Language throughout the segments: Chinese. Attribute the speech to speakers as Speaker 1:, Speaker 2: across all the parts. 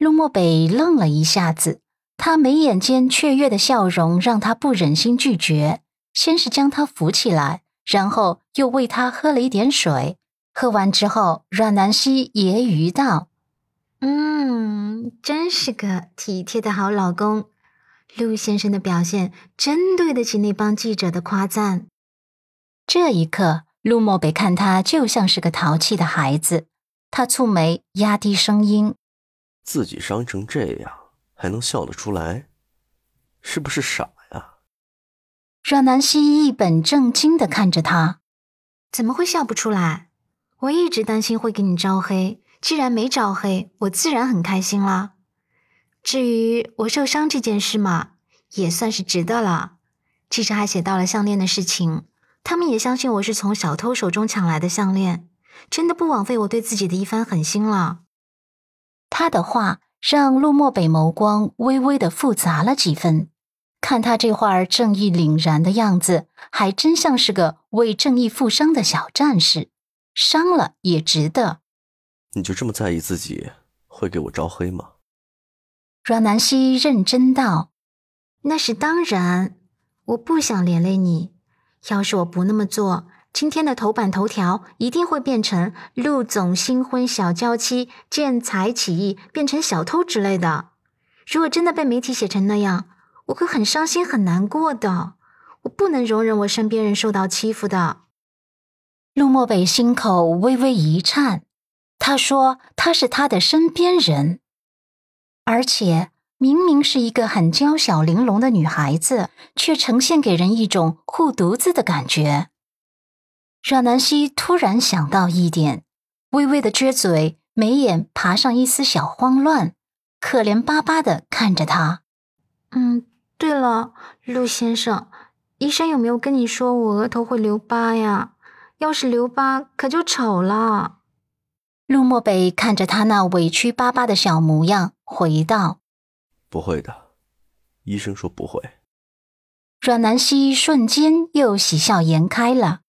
Speaker 1: 陆漠北愣了一下子，他眉眼间雀跃的笑容让他不忍心拒绝，先是将他扶起来，然后又喂他喝了一点水。喝完之后，阮南希揶揄道：“
Speaker 2: 嗯，真是个体贴的好老公。陆先生的表现真对得起那帮记者的夸赞。”
Speaker 1: 这一刻，陆漠北看他就像是个淘气的孩子，他蹙眉，压低声音。
Speaker 3: 自己伤成这样还能笑得出来，是不是傻呀？
Speaker 1: 阮南希一本正经的看着他，
Speaker 2: 怎么会笑不出来？我一直担心会给你招黑，既然没招黑，我自然很开心啦。至于我受伤这件事嘛，也算是值得了。记者还写到了项链的事情，他们也相信我是从小偷手中抢来的项链，真的不枉费我对自己的一番狠心了。
Speaker 1: 他的话让陆漠北眸光微微的复杂了几分，看他这会儿正义凛然的样子，还真像是个为正义负伤的小战士，伤了也值得。
Speaker 3: 你就这么在意自己会给我招黑吗？
Speaker 1: 阮南希认真道：“
Speaker 2: 那是当然，我不想连累你。要是我不那么做。”今天的头版头条一定会变成陆总新婚小娇妻见财起意变成小偷之类的。如果真的被媒体写成那样，我会很伤心很难过的。我不能容忍我身边人受到欺负的。
Speaker 1: 陆漠北心口微微一颤，他说他是他的身边人，而且明明是一个很娇小玲珑的女孩子，却呈现给人一种护犊子的感觉。阮南希突然想到一点，微微的撅嘴，眉眼爬上一丝小慌乱，可怜巴巴的看着他。
Speaker 2: 嗯，对了，陆先生，医生有没有跟你说我额头会留疤呀？要是留疤，可就丑了。
Speaker 1: 陆漠北看着他那委屈巴巴的小模样，回道：“
Speaker 3: 不会的，医生说不会。”
Speaker 1: 阮南希瞬间又喜笑颜开了。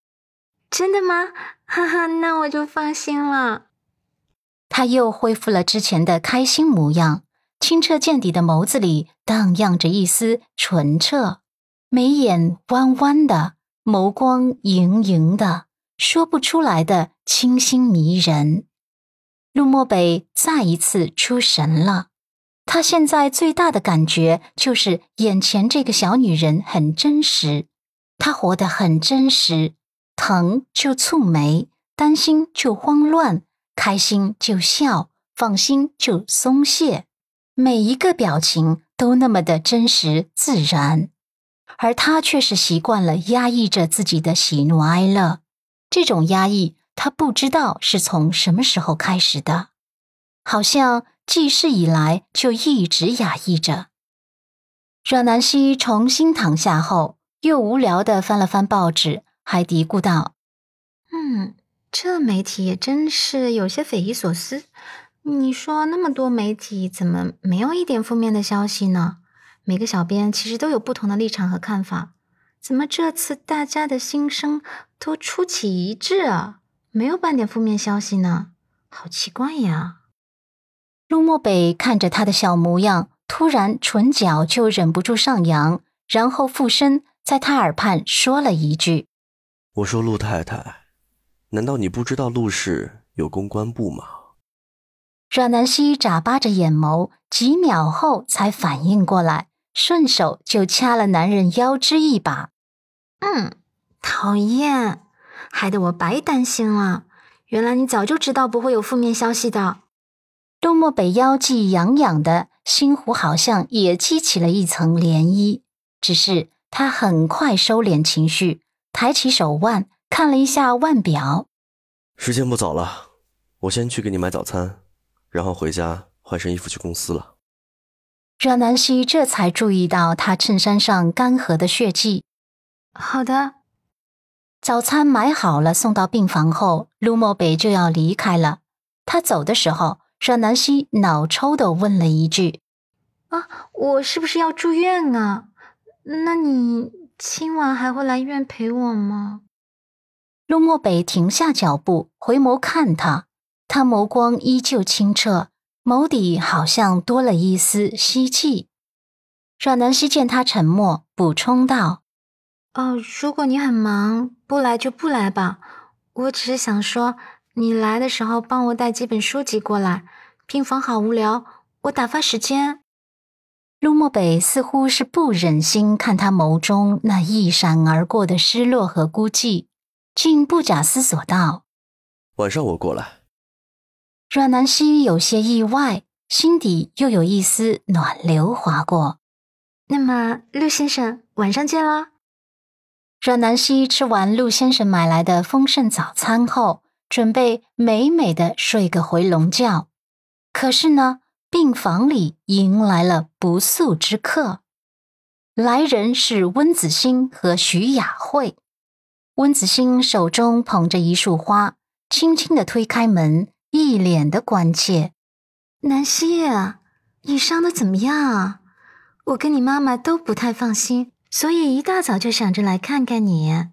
Speaker 2: 真的吗？哈哈，那我就放心了。
Speaker 1: 他又恢复了之前的开心模样，清澈见底的眸子里荡漾着一丝纯澈，眉眼弯弯的，眸光盈盈的，说不出来的清新迷人。陆漠北再一次出神了，他现在最大的感觉就是眼前这个小女人很真实，她活得很真实。疼就蹙眉，担心就慌乱，开心就笑，放心就松懈，每一个表情都那么的真实自然，而他却是习惯了压抑着自己的喜怒哀乐。这种压抑，他不知道是从什么时候开始的，好像记事以来就一直压抑着。阮南希重新躺下后，又无聊的翻了翻报纸。还嘀咕道：“
Speaker 2: 嗯，这媒体也真是有些匪夷所思。你说那么多媒体，怎么没有一点负面的消息呢？每个小编其实都有不同的立场和看法，怎么这次大家的心声都出奇一致啊？没有半点负面消息呢？好奇怪呀！”
Speaker 1: 陆漠北看着他的小模样，突然唇角就忍不住上扬，然后附身在他耳畔说了一句。
Speaker 3: 我说陆太太，难道你不知道陆氏有公关部吗？
Speaker 1: 阮南希眨巴着眼眸，几秒后才反应过来，顺手就掐了男人腰肢一把。
Speaker 2: 嗯，讨厌，害得我白担心了。原来你早就知道不会有负面消息的。
Speaker 1: 陆漠北腰际痒痒的心湖好像也激起了一层涟漪，只是他很快收敛情绪。抬起手腕看了一下腕表，
Speaker 3: 时间不早了，我先去给你买早餐，然后回家换身衣服去公司了。
Speaker 1: 阮南希这才注意到他衬衫上干涸的血迹。
Speaker 2: 好的，
Speaker 1: 早餐买好了，送到病房后，陆漠北就要离开了。他走的时候，阮南希脑抽的问了一句：“
Speaker 2: 啊，我是不是要住院啊？那你？”今晚还会来医院陪我吗？
Speaker 1: 陆漠北停下脚步，回眸看他，他眸光依旧清澈，眸底好像多了一丝希冀。阮南希见他沉默，补充道：“
Speaker 2: 哦，如果你很忙，不来就不来吧。我只是想说，你来的时候帮我带几本书籍过来，病房好无聊，我打发时间。”
Speaker 1: 陆漠北似乎是不忍心看他眸中那一闪而过的失落和孤寂，竟不假思索道：“
Speaker 3: 晚上我过来。”
Speaker 1: 阮南希有些意外，心底又有一丝暖流划过。
Speaker 2: 那么，陆先生，晚上见啦。
Speaker 1: 阮南希吃完陆先生买来的丰盛早餐后，准备美美的睡个回笼觉。可是呢？病房里迎来了不速之客，来人是温子欣和徐雅慧。温子欣手中捧着一束花，轻轻的推开门，一脸的关切：“
Speaker 2: 南希，你伤的怎么样啊？我跟你妈妈都不太放心，所以一大早就想着来看看你。”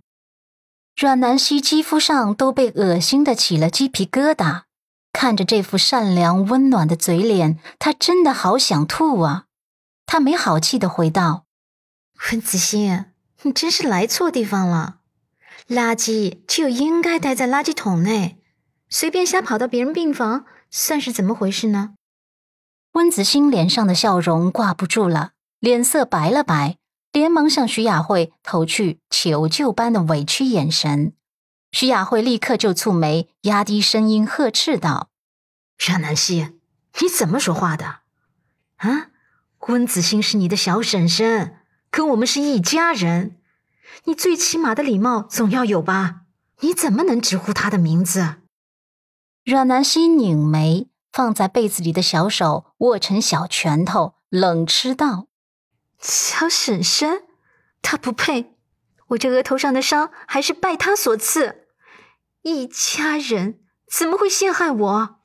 Speaker 1: 阮南希肌肤上都被恶心的起了鸡皮疙瘩。看着这副善良温暖的嘴脸，他真的好想吐啊！他没好气的回道：“
Speaker 2: 温子欣，你真是来错地方了。垃圾就应该待在垃圾桶内，随便瞎跑到别人病房，算是怎么回事呢？”
Speaker 1: 温子欣脸上的笑容挂不住了，脸色白了白，连忙向徐雅慧投去求救般的委屈眼神。徐雅慧立刻就蹙眉，压低声音呵斥道：“
Speaker 2: 阮南希，你怎么说话的？啊，温子欣是你的小婶婶，跟我们是一家人，你最起码的礼貌总要有吧？你怎么能直呼她的名字？”
Speaker 1: 阮南希拧眉，放在被子里的小手握成小拳头，冷嗤道：“
Speaker 2: 小婶婶，她不配。”我这额头上的伤还是拜他所赐，一家人怎么会陷害我？